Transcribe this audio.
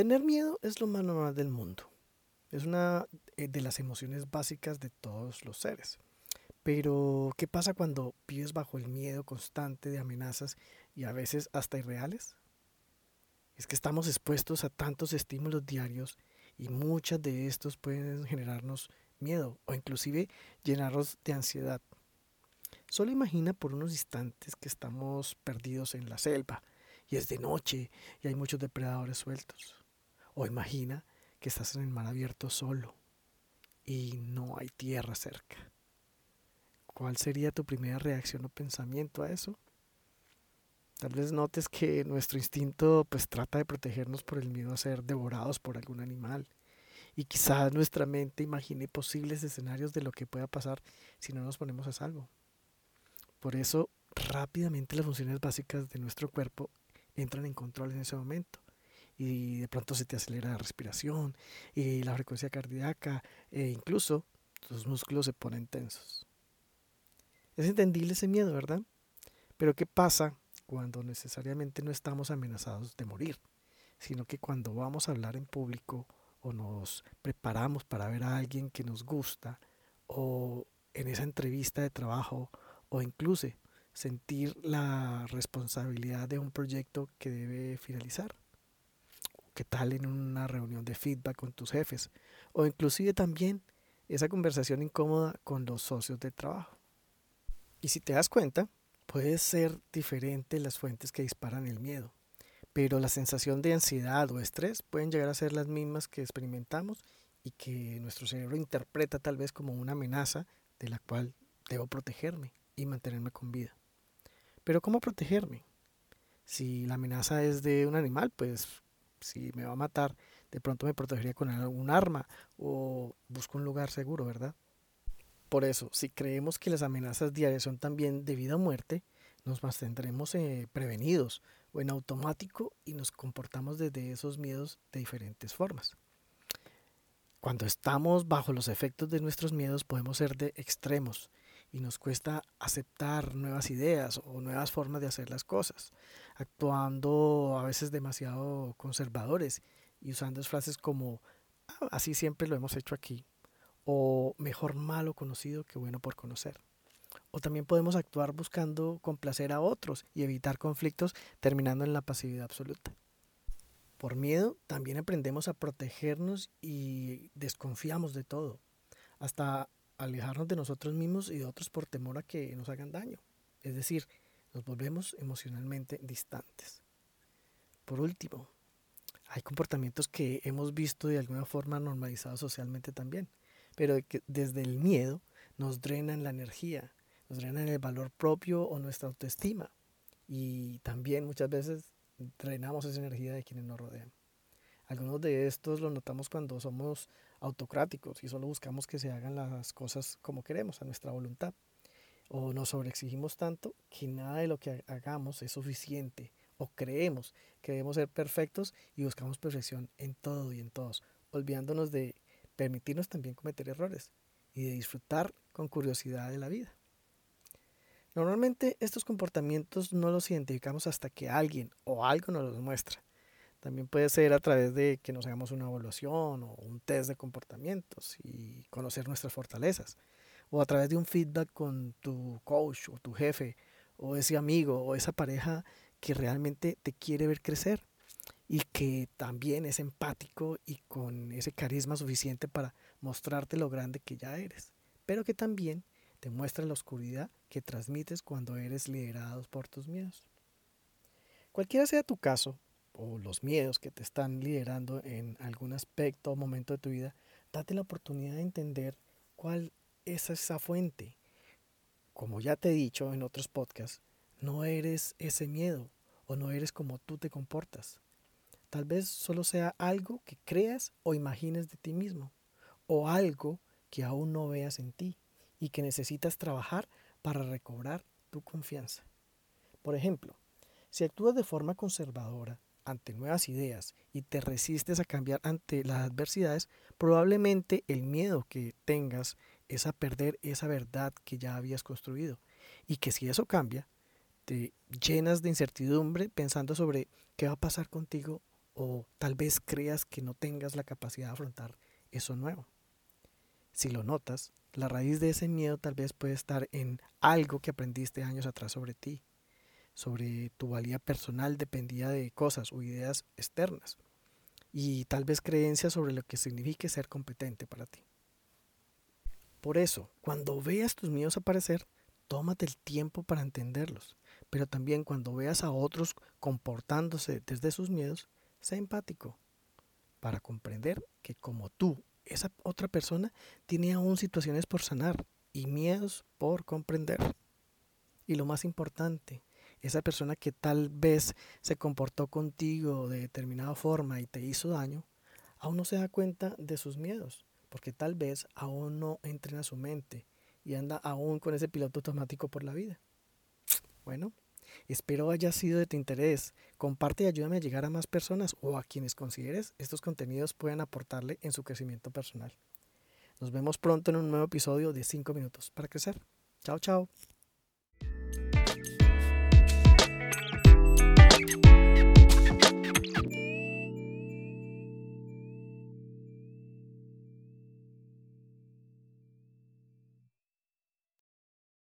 Tener miedo es lo más normal del mundo. Es una eh, de las emociones básicas de todos los seres. Pero, ¿qué pasa cuando vives bajo el miedo constante de amenazas y a veces hasta irreales? Es que estamos expuestos a tantos estímulos diarios y muchos de estos pueden generarnos miedo o inclusive llenarnos de ansiedad. Solo imagina por unos instantes que estamos perdidos en la selva y es de noche y hay muchos depredadores sueltos. O imagina que estás en el mar abierto solo y no hay tierra cerca. ¿Cuál sería tu primera reacción o pensamiento a eso? Tal vez notes que nuestro instinto pues trata de protegernos por el miedo a ser devorados por algún animal. Y quizás nuestra mente imagine posibles escenarios de lo que pueda pasar si no nos ponemos a salvo. Por eso, rápidamente las funciones básicas de nuestro cuerpo entran en control en ese momento y de pronto se te acelera la respiración y la frecuencia cardíaca e incluso tus músculos se ponen tensos. Es entendible ese miedo, ¿verdad? Pero ¿qué pasa cuando necesariamente no estamos amenazados de morir, sino que cuando vamos a hablar en público o nos preparamos para ver a alguien que nos gusta o en esa entrevista de trabajo o incluso sentir la responsabilidad de un proyecto que debe finalizar? ¿Qué tal en una reunión de feedback con tus jefes? O inclusive también esa conversación incómoda con los socios de trabajo. Y si te das cuenta, puede ser diferente las fuentes que disparan el miedo, pero la sensación de ansiedad o estrés pueden llegar a ser las mismas que experimentamos y que nuestro cerebro interpreta tal vez como una amenaza de la cual debo protegerme y mantenerme con vida. Pero ¿cómo protegerme? Si la amenaza es de un animal, pues si me va a matar, de pronto me protegería con algún arma o busco un lugar seguro, ¿verdad? Por eso, si creemos que las amenazas diarias son también de vida o muerte, nos mantendremos eh, prevenidos o en automático y nos comportamos desde esos miedos de diferentes formas. Cuando estamos bajo los efectos de nuestros miedos podemos ser de extremos y nos cuesta aceptar nuevas ideas o nuevas formas de hacer las cosas, actuando a veces demasiado conservadores y usando frases como ah, así siempre lo hemos hecho aquí o mejor malo conocido que bueno por conocer. O también podemos actuar buscando complacer a otros y evitar conflictos terminando en la pasividad absoluta. Por miedo también aprendemos a protegernos y desconfiamos de todo, hasta alejarnos de nosotros mismos y de otros por temor a que nos hagan daño. Es decir, nos volvemos emocionalmente distantes. Por último, hay comportamientos que hemos visto de alguna forma normalizados socialmente también, pero que desde el miedo nos drenan la energía, nos drenan el valor propio o nuestra autoestima. Y también muchas veces drenamos esa energía de quienes nos rodean. Algunos de estos los notamos cuando somos autocráticos y solo buscamos que se hagan las cosas como queremos, a nuestra voluntad. O nos sobreexigimos tanto que nada de lo que hagamos es suficiente. O creemos que debemos ser perfectos y buscamos perfección en todo y en todos, olvidándonos de permitirnos también cometer errores y de disfrutar con curiosidad de la vida. Normalmente estos comportamientos no los identificamos hasta que alguien o algo nos los muestra. También puede ser a través de que nos hagamos una evaluación o un test de comportamientos y conocer nuestras fortalezas. O a través de un feedback con tu coach o tu jefe o ese amigo o esa pareja que realmente te quiere ver crecer y que también es empático y con ese carisma suficiente para mostrarte lo grande que ya eres, pero que también te muestra la oscuridad que transmites cuando eres liderado por tus miedos. Cualquiera sea tu caso, o los miedos que te están liderando en algún aspecto o momento de tu vida, date la oportunidad de entender cuál es esa fuente. Como ya te he dicho en otros podcasts, no eres ese miedo o no eres como tú te comportas. Tal vez solo sea algo que creas o imagines de ti mismo o algo que aún no veas en ti y que necesitas trabajar para recobrar tu confianza. Por ejemplo, si actúas de forma conservadora, ante nuevas ideas y te resistes a cambiar ante las adversidades, probablemente el miedo que tengas es a perder esa verdad que ya habías construido. Y que si eso cambia, te llenas de incertidumbre pensando sobre qué va a pasar contigo o tal vez creas que no tengas la capacidad de afrontar eso nuevo. Si lo notas, la raíz de ese miedo tal vez puede estar en algo que aprendiste años atrás sobre ti, sobre tu valía personal dependía de cosas o ideas externas y tal vez creencias sobre lo que signifique ser competente para ti. Por eso, cuando veas tus miedos aparecer, tómate el tiempo para entenderlos, pero también cuando veas a otros comportándose desde sus miedos, sé empático para comprender que como tú, esa otra persona tiene aún situaciones por sanar y miedos por comprender. Y lo más importante, esa persona que tal vez se comportó contigo de determinada forma y te hizo daño, aún no se da cuenta de sus miedos, porque tal vez aún no entrena su mente y anda aún con ese piloto automático por la vida. Bueno, espero haya sido de tu interés. Comparte y ayúdame a llegar a más personas o a quienes consideres estos contenidos puedan aportarle en su crecimiento personal. Nos vemos pronto en un nuevo episodio de 5 minutos para crecer. Chao, chao.